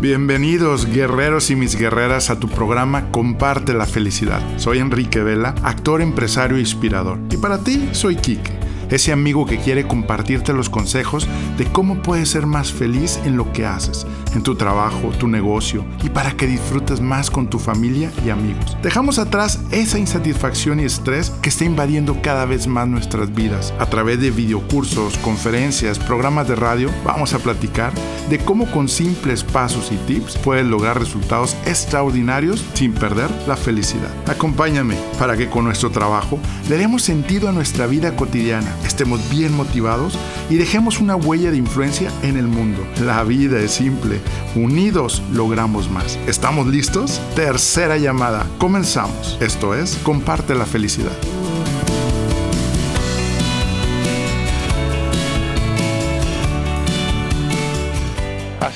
Bienvenidos guerreros y mis guerreras a tu programa Comparte la Felicidad. Soy Enrique Vela, actor, empresario e inspirador. Y para ti soy Quique ese amigo que quiere compartirte los consejos de cómo puedes ser más feliz en lo que haces, en tu trabajo, tu negocio y para que disfrutes más con tu familia y amigos. Dejamos atrás esa insatisfacción y estrés que está invadiendo cada vez más nuestras vidas. A través de videocursos, conferencias, programas de radio, vamos a platicar de cómo con simples pasos y tips puedes lograr resultados extraordinarios sin perder la felicidad. Acompáñame para que con nuestro trabajo le demos sentido a nuestra vida cotidiana estemos bien motivados y dejemos una huella de influencia en el mundo. La vida es simple, unidos logramos más. ¿Estamos listos? Tercera llamada, comenzamos. Esto es, comparte la felicidad.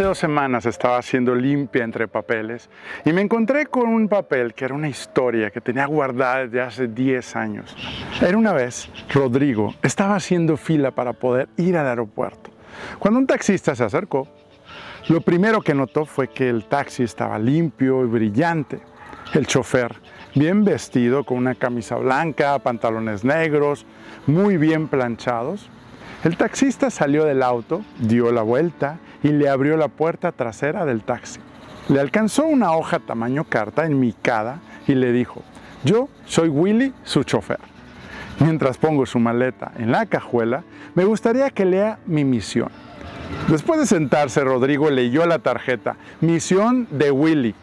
Hace dos semanas estaba haciendo limpia entre papeles y me encontré con un papel que era una historia que tenía guardada desde hace 10 años. Era una vez, Rodrigo estaba haciendo fila para poder ir al aeropuerto. Cuando un taxista se acercó, lo primero que notó fue que el taxi estaba limpio y brillante. El chofer, bien vestido, con una camisa blanca, pantalones negros, muy bien planchados. El taxista salió del auto, dio la vuelta y le abrió la puerta trasera del taxi. Le alcanzó una hoja tamaño carta enmicada y le dijo, yo soy Willy, su chofer. Mientras pongo su maleta en la cajuela, me gustaría que lea mi misión. Después de sentarse, Rodrigo leyó la tarjeta, misión de Willy,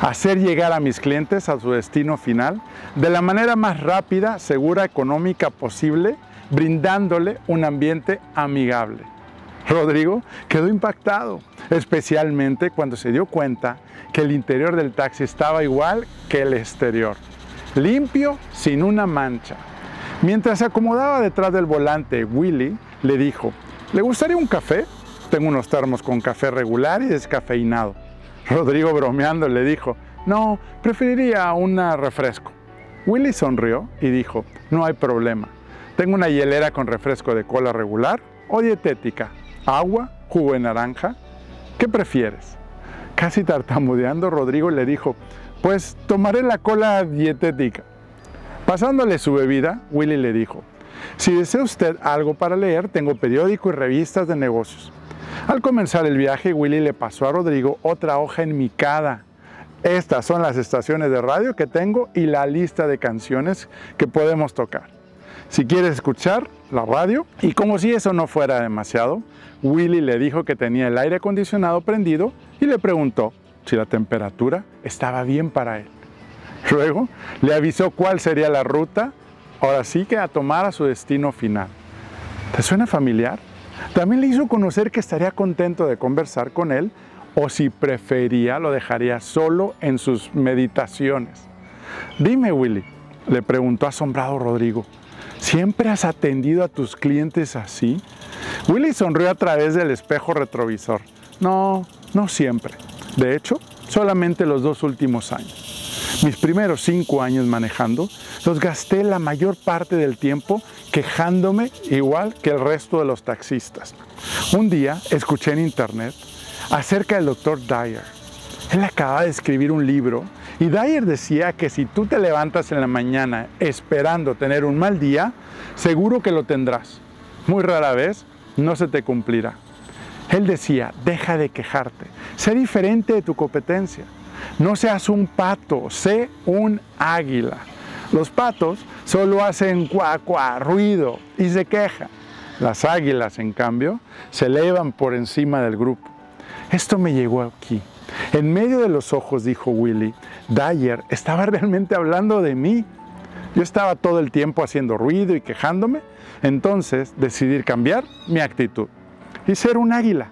hacer llegar a mis clientes a su destino final de la manera más rápida, segura, económica posible, brindándole un ambiente amigable. Rodrigo quedó impactado, especialmente cuando se dio cuenta que el interior del taxi estaba igual que el exterior, limpio, sin una mancha. Mientras se acomodaba detrás del volante, Willy le dijo, ¿le gustaría un café? Tengo unos termos con café regular y descafeinado. Rodrigo bromeando le dijo, no, preferiría un refresco. Willy sonrió y dijo, no hay problema. Tengo una hielera con refresco de cola regular o dietética, agua, jugo de naranja. ¿Qué prefieres? Casi tartamudeando, Rodrigo le dijo, pues tomaré la cola dietética. Pasándole su bebida, Willy le dijo, si desea usted algo para leer, tengo periódico y revistas de negocios. Al comenzar el viaje, Willy le pasó a Rodrigo otra hoja enmicada. Estas son las estaciones de radio que tengo y la lista de canciones que podemos tocar. Si quieres escuchar la radio, y como si eso no fuera demasiado, Willy le dijo que tenía el aire acondicionado prendido y le preguntó si la temperatura estaba bien para él. Luego le avisó cuál sería la ruta, ahora sí que a tomar a su destino final. ¿Te suena familiar? También le hizo conocer que estaría contento de conversar con él o si prefería lo dejaría solo en sus meditaciones. Dime, Willy, le preguntó asombrado Rodrigo, ¿siempre has atendido a tus clientes así? Willy sonrió a través del espejo retrovisor. No, no siempre. De hecho, solamente los dos últimos años. Mis primeros cinco años manejando los gasté la mayor parte del tiempo quejándome igual que el resto de los taxistas. Un día escuché en internet acerca del doctor Dyer. Él acaba de escribir un libro y Dyer decía que si tú te levantas en la mañana esperando tener un mal día, seguro que lo tendrás. Muy rara vez no se te cumplirá. Él decía, deja de quejarte, sé diferente de tu competencia. No seas un pato, sé un águila. Los patos solo hacen cuá, ruido y se quejan. Las águilas, en cambio, se elevan por encima del grupo. Esto me llegó aquí. En medio de los ojos, dijo Willy, Dyer estaba realmente hablando de mí. Yo estaba todo el tiempo haciendo ruido y quejándome entonces decidí cambiar mi actitud y ser un águila.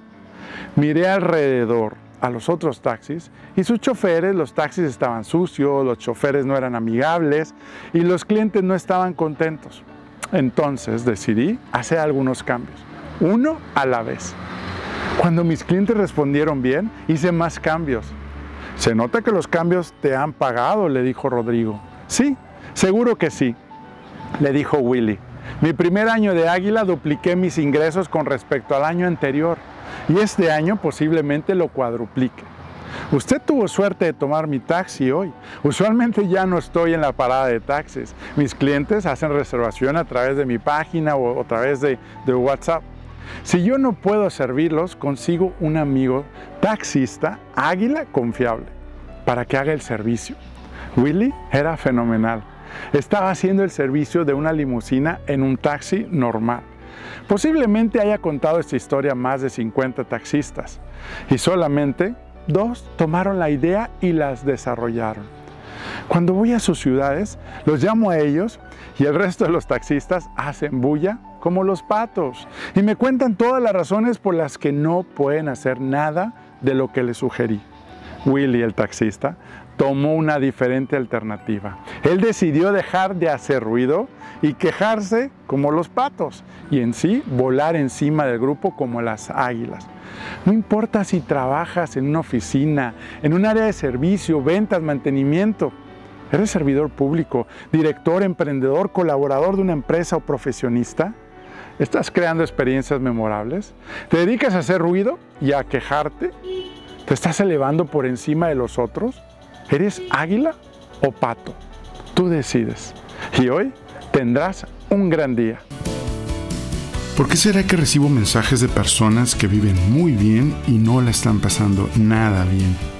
Miré alrededor a los otros taxis y sus choferes, los taxis estaban sucios, los choferes no eran amigables y los clientes no estaban contentos. Entonces decidí hacer algunos cambios, uno a la vez. Cuando mis clientes respondieron bien, hice más cambios. Se nota que los cambios te han pagado, le dijo Rodrigo. Sí, seguro que sí, le dijo Willy. Mi primer año de Águila dupliqué mis ingresos con respecto al año anterior. y este año posiblemente lo cuadruplique. Usted tuvo suerte de tomar mi taxi hoy. Usualmente ya no estoy en la parada de taxis. Mis clientes hacen reservación a través de mi página o a través de, de WhatsApp. Si yo no puedo servirlos, consigo un amigo taxista, águila confiable, para que haga el servicio. Willy era fenomenal. Estaba haciendo el servicio de una limusina en un taxi normal. Posiblemente haya contado esta historia a más de 50 taxistas y solamente dos tomaron la idea y las desarrollaron. Cuando voy a sus ciudades, los llamo a ellos y el resto de los taxistas hacen bulla como los patos y me cuentan todas las razones por las que no pueden hacer nada de lo que les sugerí. Willy, el taxista, tomó una diferente alternativa. Él decidió dejar de hacer ruido y quejarse como los patos y en sí volar encima del grupo como las águilas. No importa si trabajas en una oficina, en un área de servicio, ventas, mantenimiento, eres servidor público, director, emprendedor, colaborador de una empresa o profesionista, ¿Estás creando experiencias memorables? ¿Te dedicas a hacer ruido y a quejarte? ¿Te estás elevando por encima de los otros? ¿Eres águila o pato? Tú decides. Y hoy tendrás un gran día. ¿Por qué será que recibo mensajes de personas que viven muy bien y no la están pasando nada bien?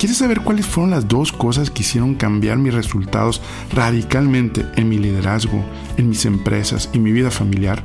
¿Quieres saber cuáles fueron las dos cosas que hicieron cambiar mis resultados radicalmente en mi liderazgo, en mis empresas y mi vida familiar?